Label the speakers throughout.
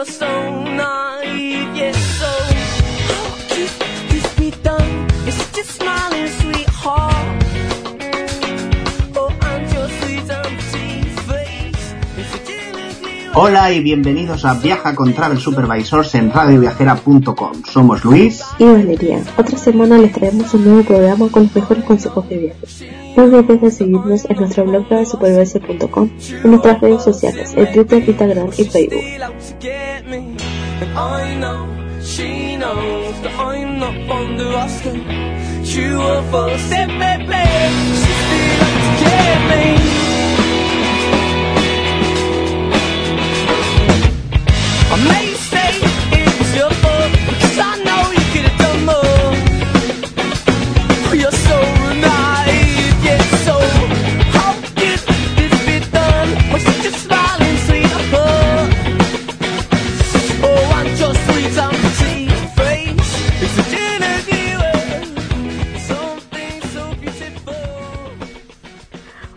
Speaker 1: your soul.
Speaker 2: Hola y bienvenidos a Viaja con Travel Supervisors en radioviajera.com. Somos Luis.
Speaker 3: y Valeria. Otra semana les traemos un nuevo programa con los mejores consejos de viaje. No olvides seguirnos en nuestro blog de supervisor.com y en nuestras redes sociales, en Twitter, Instagram y Facebook.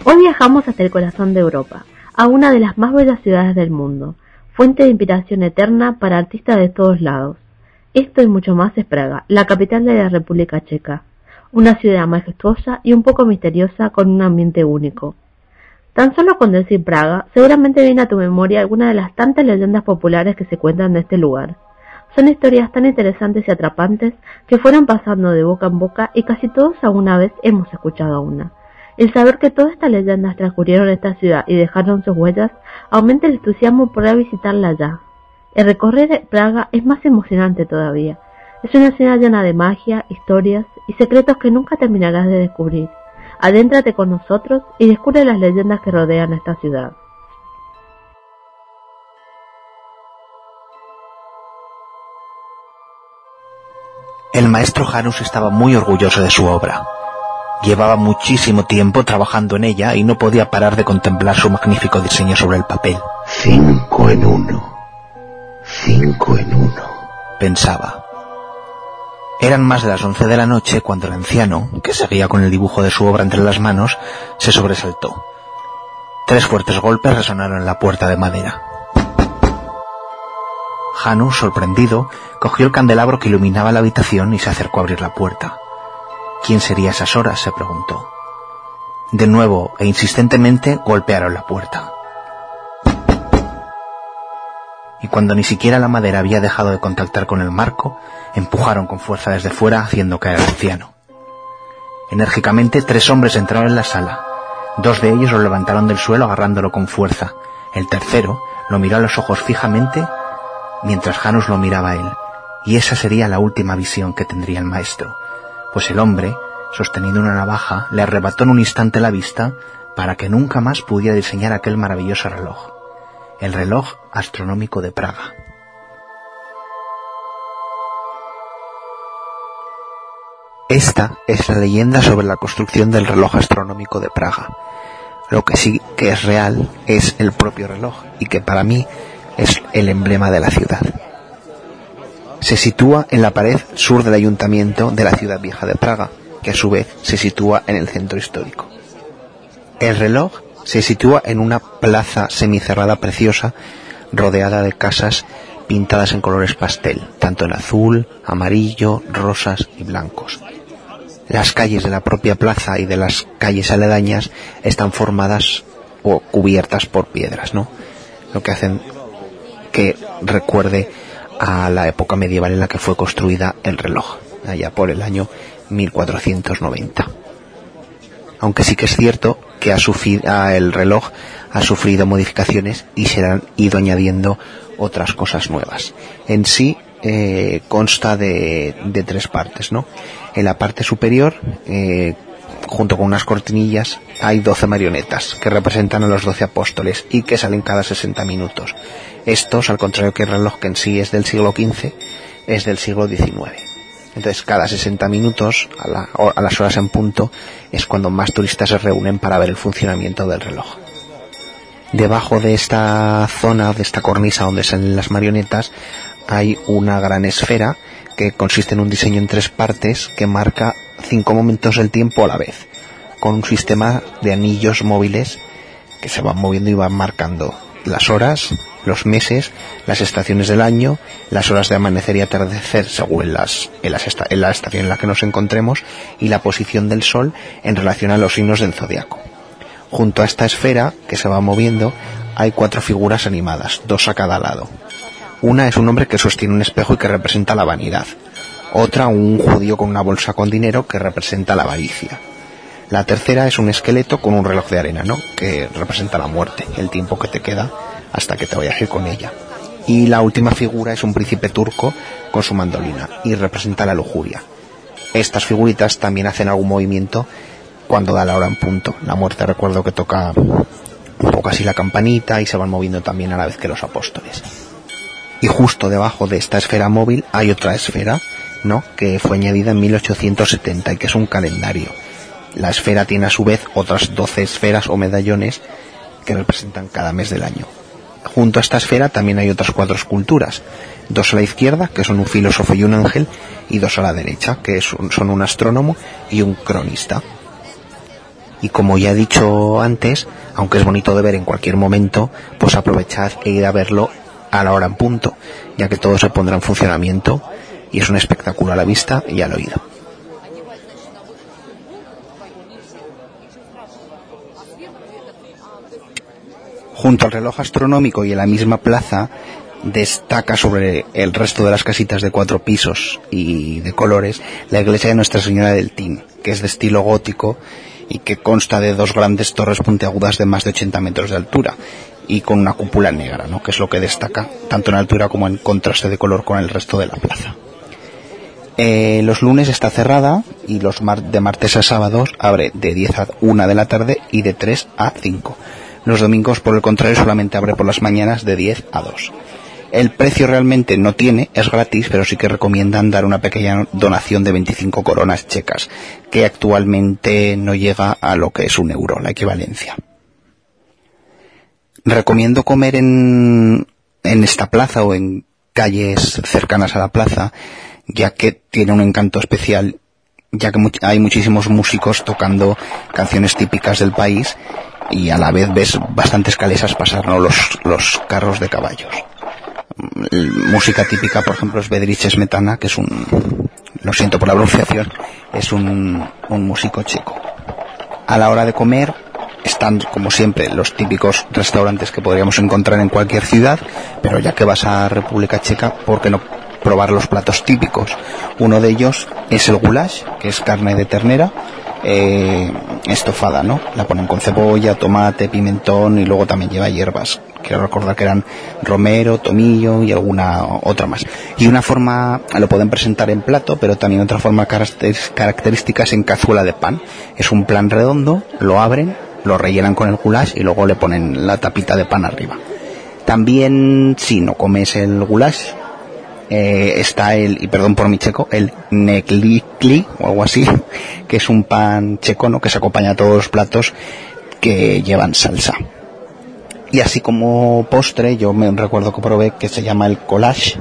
Speaker 3: Hoy viajamos hasta el corazón de Europa, a una de las más bellas ciudades del mundo, fuente de inspiración eterna para artistas de todos lados. Esto y mucho más es Praga, la capital de la República Checa, una ciudad majestuosa y un poco misteriosa con un ambiente único. Tan solo con decir Praga, seguramente viene a tu memoria alguna de las tantas leyendas populares que se cuentan de este lugar. Son historias tan interesantes y atrapantes que fueron pasando de boca en boca y casi todos alguna vez hemos escuchado una. El saber que todas estas leyendas transcurrieron en esta ciudad y dejaron sus huellas aumenta el entusiasmo por visitarla ya. El recorrer Praga es más emocionante todavía. Es una ciudad llena de magia, historias y secretos que nunca terminarás de descubrir. Adéntrate con nosotros y descubre las leyendas que rodean esta ciudad.
Speaker 4: El maestro Janus estaba muy orgulloso de su obra. Llevaba muchísimo tiempo trabajando en ella y no podía parar de contemplar su magnífico diseño sobre el papel.
Speaker 5: Cinco en uno. Cinco en uno.
Speaker 4: Pensaba. Eran más de las once de la noche cuando el anciano, que seguía con el dibujo de su obra entre las manos, se sobresaltó. Tres fuertes golpes resonaron en la puerta de madera. Janus, sorprendido, cogió el candelabro que iluminaba la habitación y se acercó a abrir la puerta. ¿Quién sería esas horas? se preguntó. De nuevo e insistentemente golpearon la puerta. Y cuando ni siquiera la madera había dejado de contactar con el marco, empujaron con fuerza desde fuera haciendo caer al anciano. Enérgicamente tres hombres entraron en la sala. Dos de ellos lo levantaron del suelo agarrándolo con fuerza. El tercero lo miró a los ojos fijamente mientras Janus lo miraba a él. Y esa sería la última visión que tendría el maestro, pues el hombre, sosteniendo una navaja, le arrebató en un instante la vista para que nunca más pudiera diseñar aquel maravilloso reloj, el reloj astronómico de Praga. Esta es la leyenda sobre la construcción del reloj astronómico de Praga. Lo que sí que es real es el propio reloj y que para mí es el emblema de la ciudad. Se sitúa en la pared sur del ayuntamiento de la ciudad vieja de Praga, que a su vez se sitúa en el centro histórico. El reloj se sitúa en una plaza semicerrada preciosa, rodeada de casas pintadas en colores pastel, tanto en azul, amarillo, rosas y blancos. Las calles de la propia plaza y de las calles aledañas están formadas o cubiertas por piedras, ¿no? Lo que hacen que recuerde a la época medieval en la que fue construida el reloj, allá por el año 1490. Aunque sí que es cierto que ha sufrido, el reloj ha sufrido modificaciones y se han ido añadiendo otras cosas nuevas. En sí eh, consta de, de, tres partes, ¿no? En la parte superior, eh, junto con unas cortinillas, hay 12 marionetas que representan a los 12 apóstoles y que salen cada 60 minutos. Estos, al contrario que el reloj que en sí es del siglo XV, es del siglo XIX. Entonces, cada 60 minutos, a, a, las horas en punto, es cuando más turistas se reúnen para ver el funcionamiento del reloj. Debajo de esta zona, de esta cornisa donde salen las marionetas, hay una gran esfera que consiste en un diseño en tres partes que marca cinco momentos del tiempo a la vez, con un sistema de anillos móviles que se van moviendo y van marcando las horas, los meses, las estaciones del año, las horas de amanecer y atardecer según las, en, esta, en la estación en la que nos encontremos y la posición del sol en relación a los signos del zodiaco. Junto a esta esfera que se va moviendo hay cuatro figuras animadas, dos a cada lado. Una es un hombre que sostiene un espejo y que representa la vanidad. Otra un judío con una bolsa con dinero que representa la avaricia. La tercera es un esqueleto con un reloj de arena, ¿no? Que representa la muerte, el tiempo que te queda hasta que te vayas a ir con ella. Y la última figura es un príncipe turco con su mandolina y representa la lujuria. Estas figuritas también hacen algún movimiento cuando da la hora en punto. La muerte recuerdo que toca un poco así la campanita y se van moviendo también a la vez que los apóstoles. Y justo debajo de esta esfera móvil hay otra esfera, ¿no? Que fue añadida en 1870 y que es un calendario. La esfera tiene a su vez otras 12 esferas o medallones que representan cada mes del año. Junto a esta esfera también hay otras cuatro esculturas, dos a la izquierda, que son un filósofo y un ángel, y dos a la derecha, que son un astrónomo y un cronista. Y como ya he dicho antes, aunque es bonito de ver en cualquier momento, pues aprovechad e ir a verlo a la hora en punto, ya que todo se pondrá en funcionamiento y es un espectáculo a la vista y al oído. Junto al reloj astronómico y en la misma plaza destaca sobre el resto de las casitas de cuatro pisos y de colores la iglesia de Nuestra Señora del Tin, que es de estilo gótico y que consta de dos grandes torres puntiagudas de más de 80 metros de altura y con una cúpula negra, ¿no? que es lo que destaca tanto en altura como en contraste de color con el resto de la plaza. Eh, los lunes está cerrada y los mar de martes a sábados abre de 10 a 1 de la tarde y de 3 a 5. Los domingos, por el contrario, solamente abre por las mañanas de 10 a 2. El precio realmente no tiene, es gratis, pero sí que recomiendan dar una pequeña donación de 25 coronas checas, que actualmente no llega a lo que es un euro, la equivalencia. Recomiendo comer en, en esta plaza o en calles cercanas a la plaza, ya que tiene un encanto especial, ya que hay muchísimos músicos tocando canciones típicas del país y a la vez ves bastantes calesas pasar, ¿no? Los, los carros de caballos. Música típica, por ejemplo, es Bedrich Smetana, que es un, lo siento por la pronunciación, es un, un músico checo. A la hora de comer, están, como siempre, los típicos restaurantes que podríamos encontrar en cualquier ciudad, pero ya que vas a República Checa, ¿por qué no probar los platos típicos? Uno de ellos es el goulash, que es carne de ternera, eh, estofada, ¿no? La ponen con cebolla, tomate, pimentón y luego también lleva hierbas. Quiero recordar que eran romero, tomillo y alguna otra más. Y una forma, lo pueden presentar en plato, pero también otra forma característica es en cazuela de pan. Es un plan redondo, lo abren, lo rellenan con el goulash y luego le ponen la tapita de pan arriba. También, si no comes el goulash, eh, está el, y perdón por mi checo, el neklikli o algo así, que es un pan checo ¿no? que se acompaña a todos los platos que llevan salsa. Y así como postre, yo me recuerdo que probé que se llama el collage,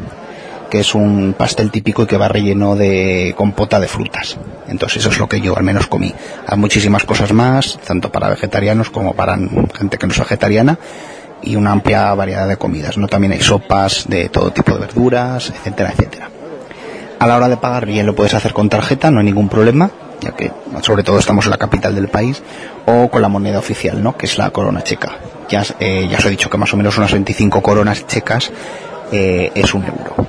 Speaker 4: que es un pastel típico y que va relleno de compota de frutas. Entonces eso es lo que yo al menos comí. Hay muchísimas cosas más, tanto para vegetarianos como para gente que no es vegetariana, y una amplia variedad de comidas. ¿no? También hay sopas de todo tipo de verduras, etcétera, etcétera. A la hora de pagar bien lo puedes hacer con tarjeta, no hay ningún problema, ya que sobre todo estamos en la capital del país, o con la moneda oficial, ¿no? que es la corona checa. Ya, eh, ya os he dicho que más o menos unas 25 coronas checas eh, es un euro.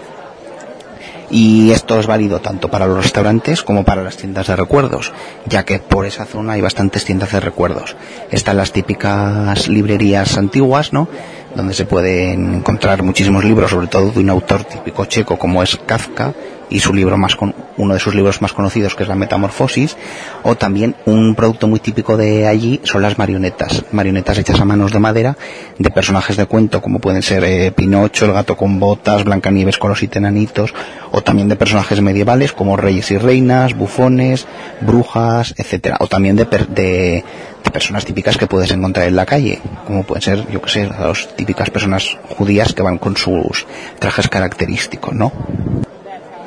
Speaker 4: Y esto es válido tanto para los restaurantes como para las tiendas de recuerdos, ya que por esa zona hay bastantes tiendas de recuerdos. Están las típicas librerías antiguas, ¿no? donde se pueden encontrar muchísimos libros, sobre todo de un autor típico checo como es Kafka, y su libro más con, uno de sus libros más conocidos que es la Metamorfosis o también un producto muy típico de allí son las marionetas marionetas hechas a manos de madera de personajes de cuento como pueden ser eh, Pinocho el gato con botas Blancanieves con los enanitos o también de personajes medievales como reyes y reinas bufones brujas etcétera o también de, per, de de personas típicas que puedes encontrar en la calle, como pueden ser, yo que sé, las típicas personas judías que van con sus trajes característicos, ¿no?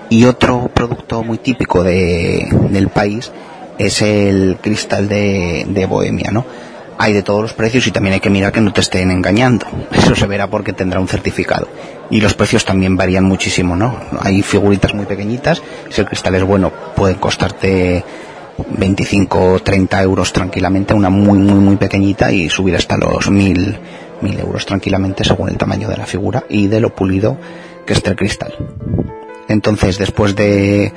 Speaker 4: Y otro producto muy típico de, del país es el cristal de, Bohemia, ¿no? Hay de todos los precios y también hay que mirar que no te estén engañando. Eso se verá porque tendrá un certificado. Y los precios también varían muchísimo, ¿no? Hay figuritas muy pequeñitas, si el cristal es bueno, pueden costarte 25 o 30 euros tranquilamente, una muy, muy, muy pequeñita y subir hasta los 1000, 1000 euros tranquilamente según el tamaño de la figura y de lo pulido que esté el cristal. Entonces, después de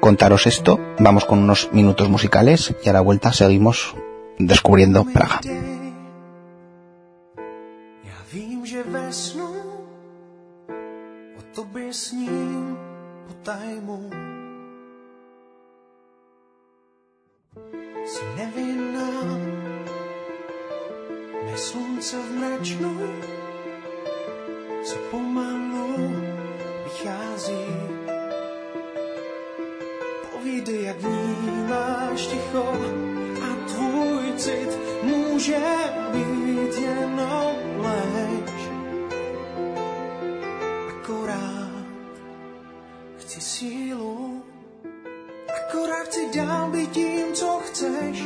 Speaker 4: contaros esto, vamos con unos minutos musicales y a la vuelta seguimos descubriendo Praga.
Speaker 1: Povídej, jak vnímáš ticho a tvůj cit může být jenom lež. Akorát chci sílu, akorát chci dál být tím, co chceš,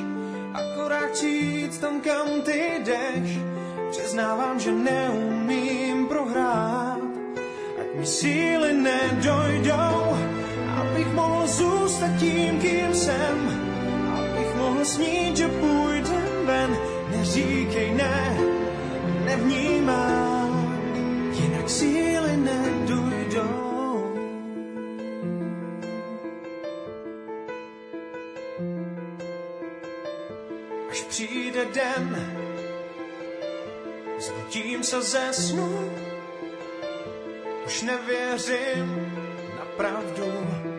Speaker 1: akorát chci jít tam, kam ty jdeš. Přiznávám, že neumím prohrát, ať mi síly nedojdou, mohl zůstat tím, kým jsem, abych mohl snít, že půjdem ven. Neříkej ne, nevnímám, jinak síly nedojdou. Až přijde den, zbudím se ze snu, už nevěřím na pravdu.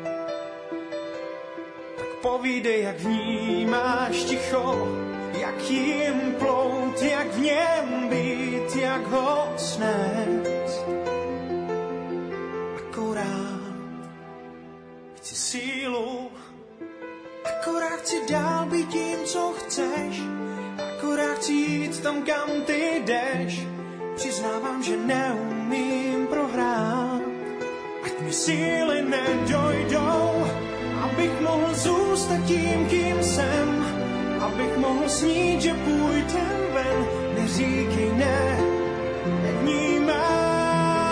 Speaker 1: Povídej, jak vnímáš ticho, jak jim plout, jak v něm být, jak ho snést. Akorát chci sílu, akorát chci dál být tím, co chceš, akorát chci jít tam, kam ty jdeš. Přiznávám, že neumím prohrát, ať mi síly nedojdou, mohl zůstat tím, kým jsem, abych mohl snít, že půjdem ven. Neříkej ne, nevnímám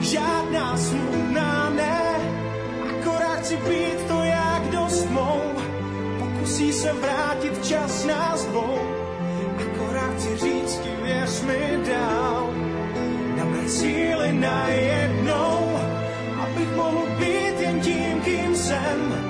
Speaker 1: žádná smutná ne, akorát chci být to, jak dost mou. Pokusí se vrátit čas nás dvou, akorát chci říct ti, věř mi dál. Nabrat síly najednou, abych mohl být jen tím, kým jsem,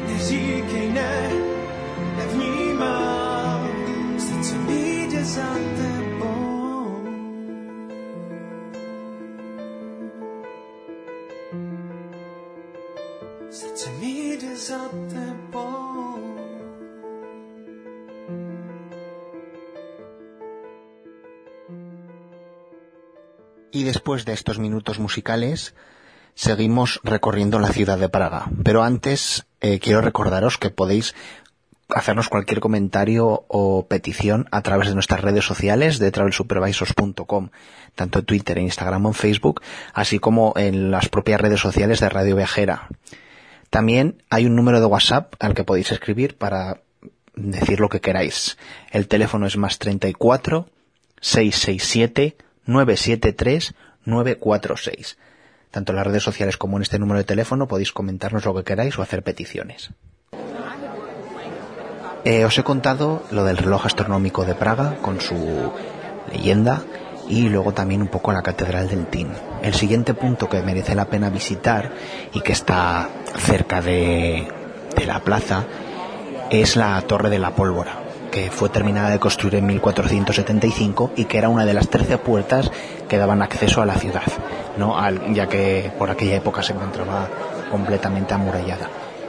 Speaker 4: Y después de estos minutos musicales, seguimos recorriendo la ciudad de Praga. Pero antes, eh, quiero recordaros que podéis hacernos cualquier comentario o petición a través de nuestras redes sociales de travelsupervisors.com, tanto en Twitter, en Instagram o en Facebook, así como en las propias redes sociales de Radio Viajera. También hay un número de WhatsApp al que podéis escribir para decir lo que queráis. El teléfono es más 34 667 973 946. Tanto en las redes sociales como en este número de teléfono podéis comentarnos lo que queráis o hacer peticiones. Eh, os he contado lo del reloj astronómico de Praga con su leyenda y luego también un poco la Catedral del Tin. El siguiente punto que merece la pena visitar y que está cerca de, de la plaza es la Torre de la Pólvora, que fue terminada de construir en 1475 y que era una de las 13 puertas que daban acceso a la ciudad, ¿no? Al- ya que por aquella época se encontraba completamente amurallada.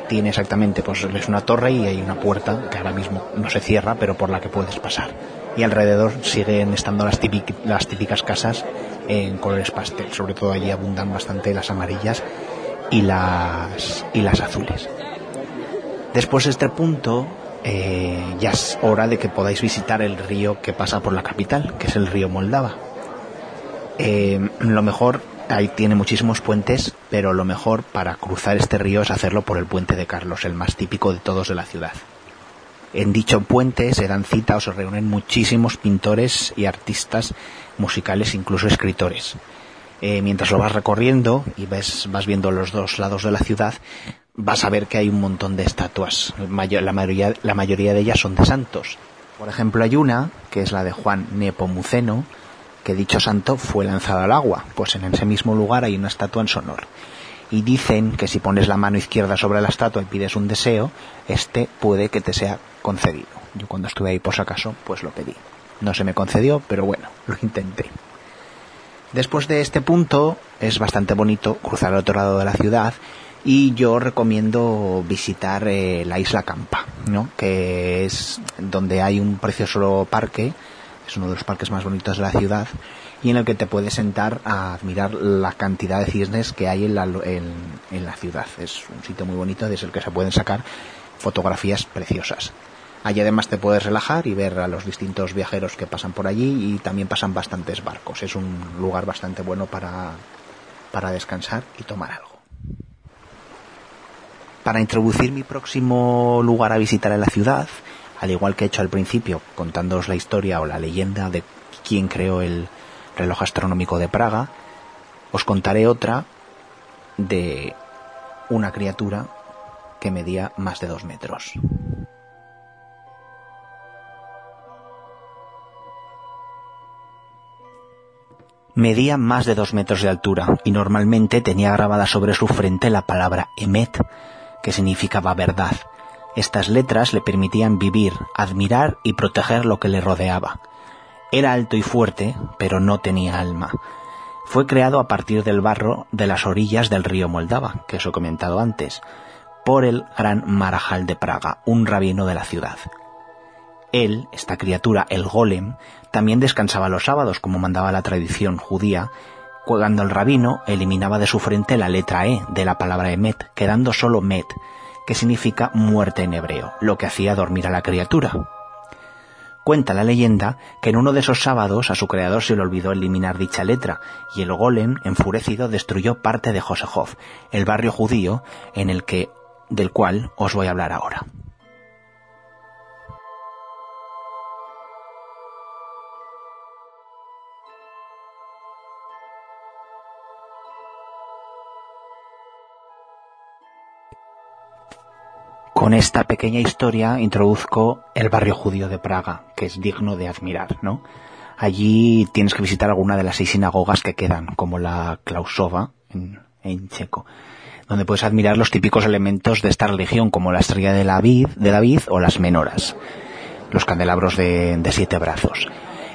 Speaker 4: Tiene exactamente, pues es una torre y hay una puerta que ahora mismo no se cierra, pero por la que puedes pasar. Y alrededor siguen estando las, típic- las típicas casas en colores pastel, sobre todo allí abundan bastante las amarillas y las, y las azules. Después de este punto, eh, ya es hora de que podáis visitar el río que pasa por la capital, que es el río Moldava. Eh, lo mejor, ahí tiene muchísimos puentes, pero lo mejor para cruzar este río es hacerlo por el puente de Carlos, el más típico de todos de la ciudad. En dicho puente se dan cita o se reúnen muchísimos pintores y artistas musicales, incluso escritores. Eh, mientras lo vas recorriendo y ves, vas viendo los dos lados de la ciudad, vas a ver que hay un montón de estatuas. La mayoría, la mayoría de ellas son de santos. Por ejemplo, hay una, que es la de Juan Nepomuceno, que dicho santo fue lanzado al agua. Pues en ese mismo lugar hay una estatua en su honor. Y dicen que si pones la mano izquierda sobre la estatua y pides un deseo, este puede que te sea concedido. Yo cuando estuve ahí por si acaso, pues lo pedí. No se me concedió, pero bueno, lo intenté. Después de este punto es bastante bonito cruzar al otro lado de la ciudad y yo recomiendo visitar eh, la isla Campa, ¿no? que es donde hay un precioso parque, es uno de los parques más bonitos de la ciudad y en el que te puedes sentar a admirar la cantidad de cisnes que hay en la, en, en la ciudad. Es un sitio muy bonito desde el que se pueden sacar fotografías preciosas. Allí además te puedes relajar y ver a los distintos viajeros que pasan por allí y también pasan bastantes barcos. Es un lugar bastante bueno para, para descansar y tomar algo. Para introducir mi próximo lugar a visitar en la ciudad, al igual que he hecho al principio contándoos la historia o la leyenda de quién creó el reloj astronómico de Praga, os contaré otra de una criatura que medía más de dos metros. Medía más de dos metros de altura y normalmente tenía grabada sobre su frente la palabra Emet, que significaba verdad. Estas letras le permitían vivir, admirar y proteger lo que le rodeaba. Era alto y fuerte, pero no tenía alma. Fue creado a partir del barro de las orillas del río Moldava, que os he comentado antes, por el gran Marajal de Praga, un rabino de la ciudad. Él, esta criatura, el golem, también descansaba los sábados, como mandaba la tradición judía, cuando el rabino eliminaba de su frente la letra E de la palabra Emet, quedando solo Met, que significa muerte en hebreo, lo que hacía dormir a la criatura. Cuenta la leyenda que en uno de esos sábados a su creador se le olvidó eliminar dicha letra, y el golem, enfurecido, destruyó parte de Josehov, el barrio judío en el que, del cual os voy a hablar ahora. Con esta pequeña historia introduzco el barrio judío de Praga, que es digno de admirar, ¿no? Allí tienes que visitar alguna de las seis sinagogas que quedan, como la Klausova, en, checo, donde puedes admirar los típicos elementos de esta religión, como la estrella de David, de David o las menoras, los candelabros de, de siete brazos.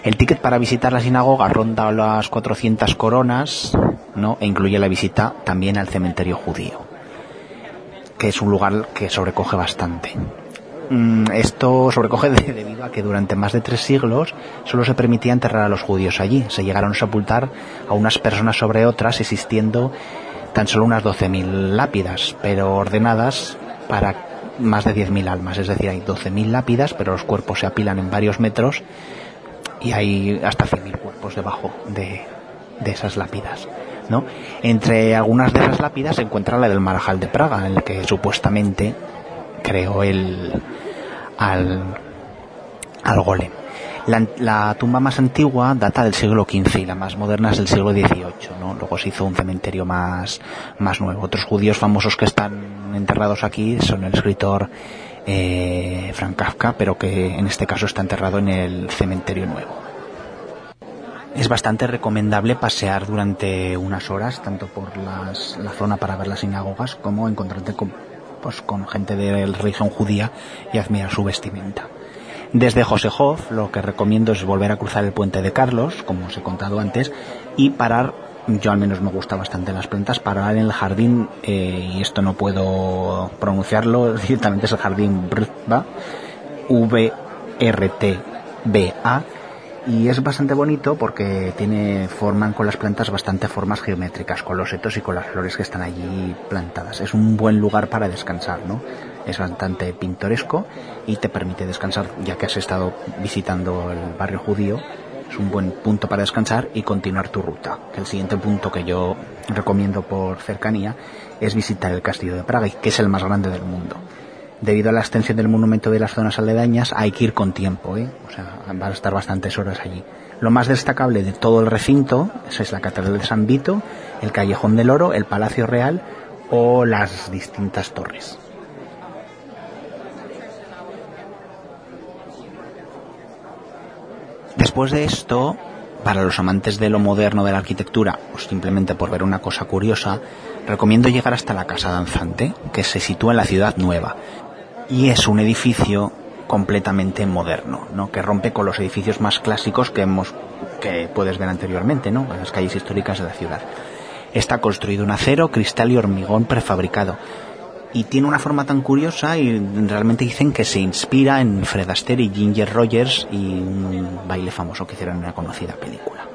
Speaker 4: El ticket para visitar la sinagoga ronda las 400 coronas, ¿no? E incluye la visita también al cementerio judío que es un lugar que sobrecoge bastante. Mm, Esto sobrecoge de- debido a que durante más de tres siglos solo se permitía enterrar a los judíos allí. Se llegaron a sepultar a unas personas sobre otras, existiendo tan solo unas 12.000 lápidas, pero ordenadas para más de 10.000 almas, es decir, hay 12.000 lápidas, pero los cuerpos se apilan en varios metros y hay hasta 100.000 cuerpos debajo de, de esas lápidas. ¿no? Entre algunas de esas lápidas se encuentra la del Marajal de Praga, en el que supuestamente creó el al, al golem. La, tumba más antigua data del siglo XV y la más moderna es del siglo XVIII, ¿no? Luego se hizo un cementerio más, más nuevo. Otros judíos famosos que están enterrados aquí son el escritor eh, Frank Kafka, pero que en este caso está enterrado en el cementerio nuevo. Es bastante recomendable pasear durante unas horas, tanto por la zona para ver las sinagogas, como encontrarte con, pues, con gente de la religión judía y admirar su vestimenta. Desde Josehov lo que recomiendo es volver a cruzar el puente de Carlos, como os he contado antes, y parar, yo al menos me gusta bastante las plantas, parar en el jardín, eh, y esto no puedo pronunciarlo, directamente es el jardín Brtba, V-R-T-B-A, y es bastante bonito porque tiene forman con las plantas bastante formas geométricas con los setos y con las flores que están allí plantadas. Es un buen lugar para descansar no es bastante pintoresco y te permite descansar ya que has estado visitando el barrio judío. Es un buen punto para descansar y continuar tu ruta. El siguiente punto que yo recomiendo por cercanía es visitar el castillo de Praga que es el más grande del mundo debido a la extensión del monumento de las zonas aledañas, hay que ir con tiempo, ¿eh? O sea, van a estar bastantes horas allí. Lo más destacable de todo el recinto esa es la Catedral de San Vito, el Callejón del Oro, el Palacio Real o las distintas torres. Después de esto, para los amantes de lo moderno de la arquitectura, o simplemente por ver una cosa curiosa, recomiendo llegar hasta la Casa Danzante, que se sitúa en la ciudad nueva. Y es un edificio completamente moderno, ¿no? que rompe con los edificios más clásicos que hemos que puedes ver anteriormente, ¿no? en las calles históricas de la ciudad. Está construido en acero, cristal y hormigón prefabricado. Y tiene una forma tan curiosa y realmente dicen que se inspira en Fred Astaire y Ginger Rogers y un baile famoso que hicieron en una conocida película.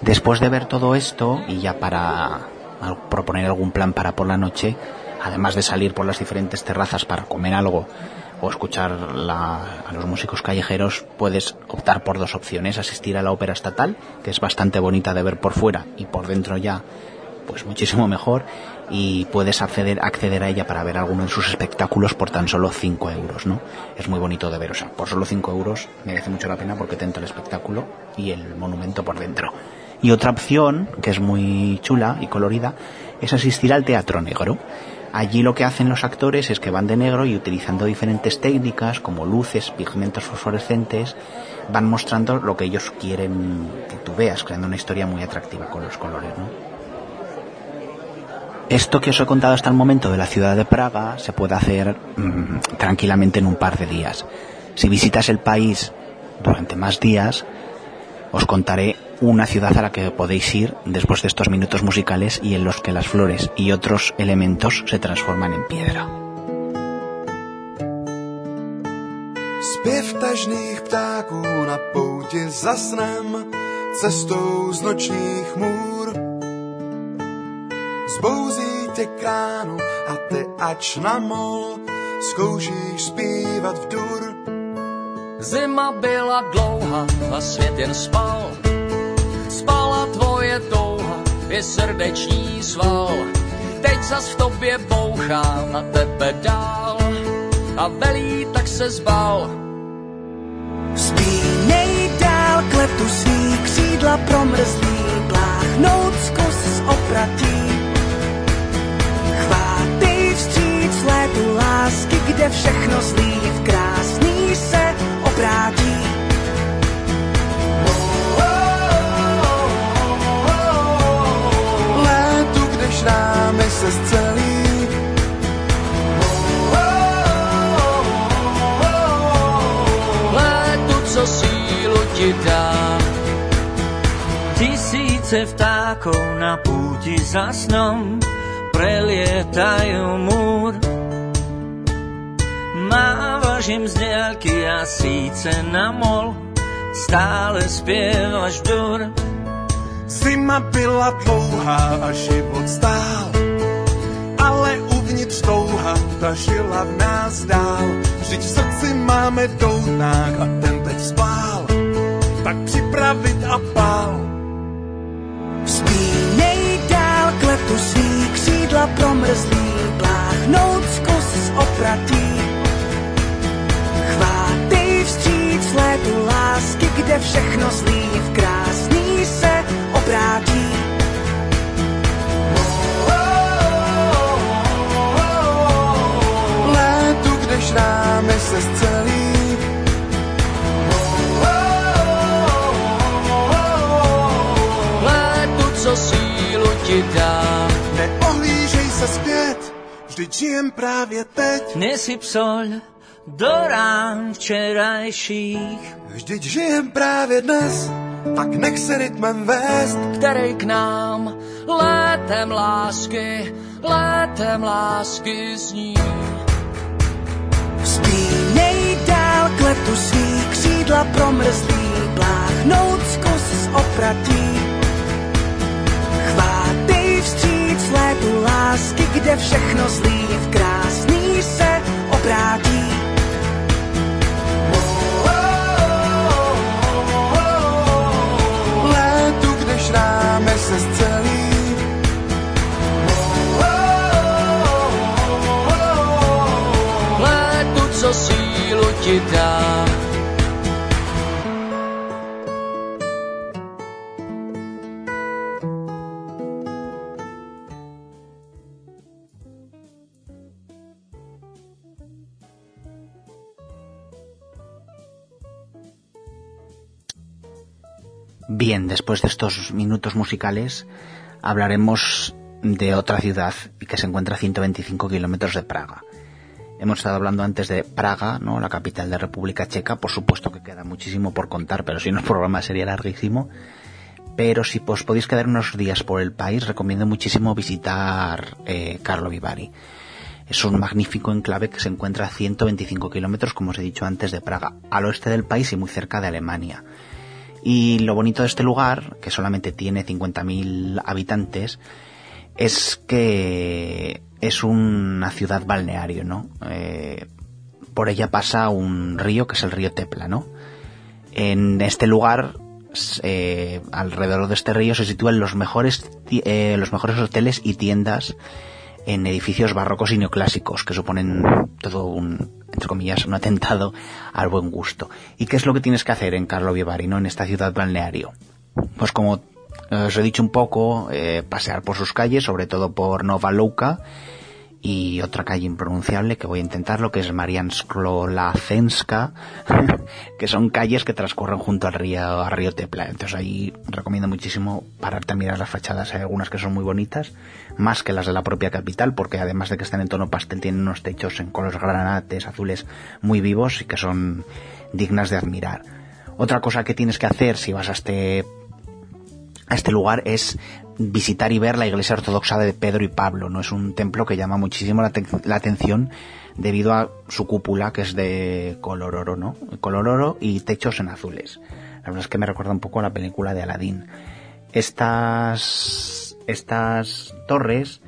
Speaker 4: Después de ver todo esto y ya para proponer algún plan para por la noche, además de salir por las diferentes terrazas para comer algo o escuchar la- a los músicos callejeros, puedes optar por dos opciones, asistir a la ópera estatal, que es bastante bonita de ver por fuera y por dentro ya pues muchísimo mejor y puedes acceder, acceder a ella para ver alguno de sus espectáculos por tan solo 5 euros, ¿no? Es muy bonito de ver, o sea, por solo 5 euros merece mucho la pena porque te entra el espectáculo y el monumento por dentro. Y otra opción, que es muy chula y colorida, es asistir al teatro negro. Allí lo que hacen los actores es que van de negro y utilizando diferentes técnicas como luces, pigmentos fosforescentes, van mostrando lo que ellos quieren que tú veas, creando una historia muy atractiva con los colores. Esto que os he contado hasta el momento de la ciudad de Praga se puede hacer mm, tranquilamente en un par de días. Si visitas el país durante más días, os contaré una ciudad a la que podéis ir después de estos minutos musicales y en los que las flores y otros elementos se transforman en piedra.
Speaker 1: Zima byla dlouhá a svět jen spal. Spala tvoje touha, je srdeční sval. Teď zas v tobě bouchá na tebe dál. A velí, tak se zbal.
Speaker 6: Vzpínej dál k letu svý křídla promrzlý, pláchnout zkus opratí. Chvátej vstříc létu lásky, kde všechno zlý
Speaker 7: Tisíce vtákov na púti za snom prelietajú múr. Mávaš im z diaľky a síce na mol, stále spievaš dur.
Speaker 8: Zima byla dlouhá a život stál, ale dovnitř touha, ta žila v nás dál. Vždyť v srdci máme doutnák a ten teď spál. Tak připravit a pál.
Speaker 6: Letu svý křídla promrzlý, pláchnout z opratí. Chvátej vstříc létu lásky, kde všechno zlý v se
Speaker 8: zpět, vždyť žijem právě teď.
Speaker 7: Nesyp sol do rán včerajších,
Speaker 8: Vždyť žijem právě dnes, tak nech se rytmem vést.
Speaker 1: který k nám létem lásky, létem lásky zní.
Speaker 6: Vzpínej dál k letu svý křídla promrzlý, pláchnout zkus z opratí. Chvátej vstříc létu lásky, kde všechno zlý v krásný se obrátí.
Speaker 4: Bien, después de estos minutos musicales hablaremos de otra ciudad que se encuentra a 125 kilómetros de Praga. Hemos estado hablando antes de Praga, ¿no? la capital de República Checa. Por supuesto que queda muchísimo por contar, pero si no el programa sería larguísimo. Pero si os podéis quedar unos días por el país, recomiendo muchísimo visitar eh, Carlo Vivari. Es un magnífico enclave que se encuentra a 125 kilómetros, como os he dicho antes, de Praga, al oeste del país y muy cerca de Alemania. Y lo bonito de este lugar, que solamente tiene 50.000 habitantes, es que es una ciudad balneario, ¿no? Eh, por ella pasa un río que es el río Tepla, ¿no? En este lugar, eh, alrededor de este río, se sitúan los mejores, eh, los mejores hoteles y tiendas en edificios barrocos y neoclásicos, que suponen todo un, entre comillas, un atentado al buen gusto. ¿Y qué es lo que tienes que hacer en Carlo Vivari, ¿no? en esta ciudad balneario? Pues como eh, os he dicho un poco, eh, pasear por sus calles, sobre todo por Nova Luka, y otra calle impronunciable que voy a intentarlo, que es Mariansklo-Lacenska, que son calles que transcurren junto al río, al río Tepla. Entonces ahí recomiendo muchísimo pararte a mirar las fachadas. Hay algunas que son muy bonitas, más que las de la propia capital, porque además de que están en tono pastel, tienen unos techos en colores granates, azules, muy vivos y que son dignas de admirar. Otra cosa que tienes que hacer si vas a este este lugar es visitar y ver la iglesia ortodoxa de Pedro y Pablo. No es un templo que llama muchísimo la, atención debido a su cúpula que es de color oro, ¿no? Color oro y techos en azules. La verdad es que me recuerda un poco a la película de Aladdin. Estas estas torres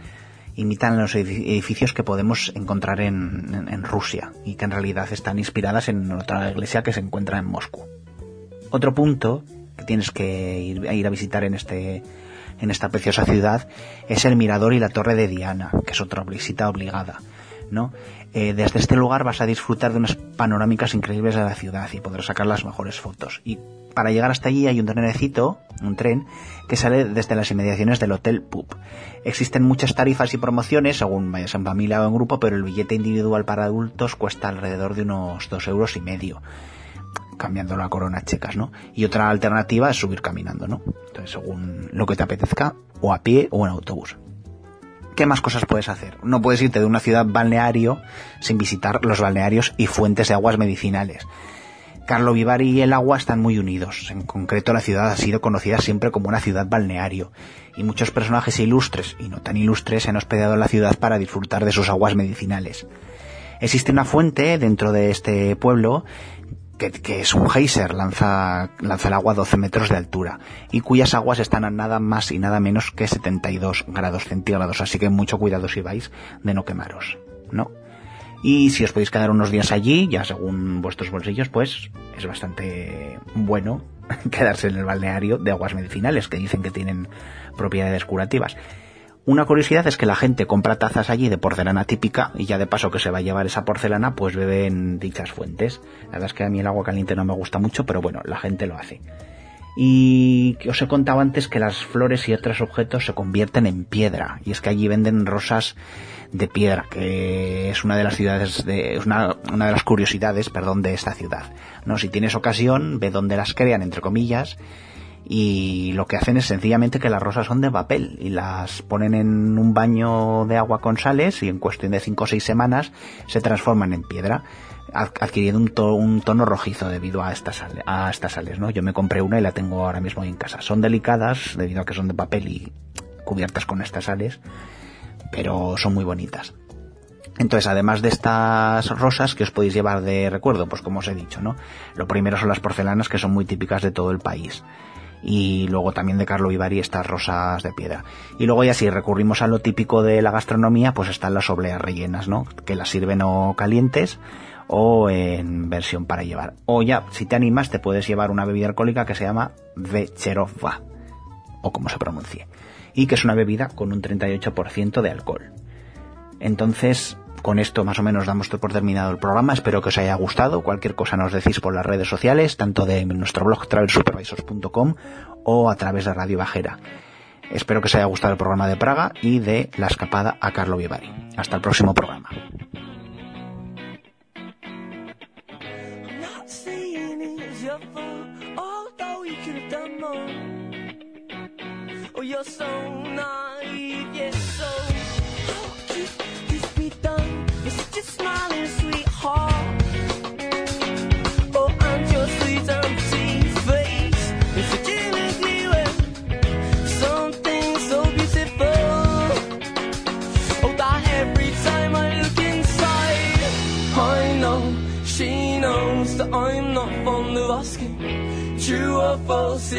Speaker 4: imitan los edificios que podemos encontrar en, en, en Rusia y que en realidad están inspiradas en otra iglesia que se encuentra en Moscú. Otro punto que tienes que ir, ir a visitar en este en esta preciosa ciudad es el mirador y la torre de Diana, que es otra visita obligada. ¿no? Eh, desde este lugar vas a disfrutar de unas panorámicas increíbles de la ciudad y podrás sacar las mejores fotos. Y para llegar hasta allí hay un trenecito, un tren, que sale desde las inmediaciones del Hotel Pup. Existen muchas tarifas y promociones, según vayas en familia o en grupo, pero el billete individual para adultos cuesta alrededor de unos dos euros y medio cambiando la corona checas, ¿no? Y otra alternativa es subir caminando, ¿no? Entonces, según lo que te apetezca, o a pie o en autobús. ¿Qué más cosas puedes hacer? No puedes irte de una ciudad balneario sin visitar los balnearios y fuentes de aguas medicinales. Carlo Vivari y el agua están muy unidos. En concreto, la ciudad ha sido conocida siempre como una ciudad balneario. Y muchos personajes ilustres y no tan ilustres se han hospedado en la ciudad para disfrutar de sus aguas medicinales. Existe una fuente dentro de este pueblo que, es un geyser, lanza, lanza el agua a 12 metros de altura y cuyas aguas están a nada más y nada menos que 72 grados centígrados, así que mucho cuidado si vais de no quemaros, ¿no? Y si os podéis quedar unos días allí, ya según vuestros bolsillos, pues es bastante bueno quedarse en el balneario de aguas medicinales, que dicen que tienen propiedades curativas. Una curiosidad es que la gente compra tazas allí de porcelana típica y ya de paso que se va a llevar esa porcelana, pues bebe en dichas fuentes. La verdad es que a mí el agua caliente no me gusta mucho, pero bueno, la gente lo hace. Y os he contado antes que las flores y otros objetos se convierten en piedra. Y es que allí venden rosas de piedra, que es una de las ciudades de, es una, una de las curiosidades, perdón, de esta ciudad. No, si tienes ocasión, ve dónde las crean, entre comillas, y lo que hacen es sencillamente que las rosas son de papel y las ponen en un baño de agua con sales y en cuestión de 5 o 6 semanas se transforman en piedra adquiriendo un, to un tono rojizo debido a estas, sales, ¿no? Yo me compré una y la tengo ahora mismo en casa. Son delicadas debido a que son de papel y cubiertas con estas sales, pero son muy bonitas. Entonces, además de estas rosas que os podéis llevar de recuerdo, pues como os he dicho, ¿no? Lo primero son las porcelanas que son muy típicas de todo el país y luego también de Carlo Vivari estas rosas de piedra. Y luego ya si recurrimos a lo típico de la gastronomía, pues están las obleas rellenas, ¿no? Que las sirven o calientes o en versión para llevar. O ya, si te animas, te puedes llevar una bebida alcohólica que se llama Vecherova, o como se pronuncie, y que es una bebida con un 38% de alcohol. Entonces, con esto más o menos damos por terminado el programa. Espero que os haya gustado. Cualquier cosa nos decís por las redes sociales, tanto de nuestro blog travelsupervisors.com o a través de Radio Bajera. Espero que os haya gustado el programa de Praga y de la escapada a Carlo Vivari. Hasta el próximo programa.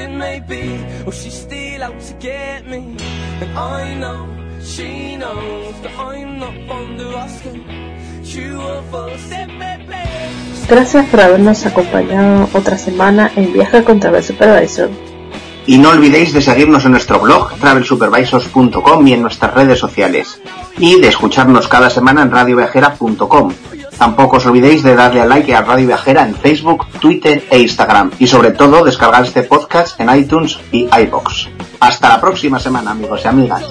Speaker 1: It may be, she's still out to get me, and I know. She knows that I'm not fond of asking.
Speaker 3: Gracias por habernos acompañado otra semana en Viaje con Travel Supervisor.
Speaker 2: Y no olvidéis de seguirnos en nuestro blog travelsupervisors.com y en nuestras redes sociales. Y de escucharnos cada semana en radioviajera.com. Tampoco os olvidéis de darle a like a Radio Viajera en Facebook, Twitter e Instagram. Y sobre todo descargar este podcast en iTunes y iBox. Hasta la próxima semana amigos y amigas.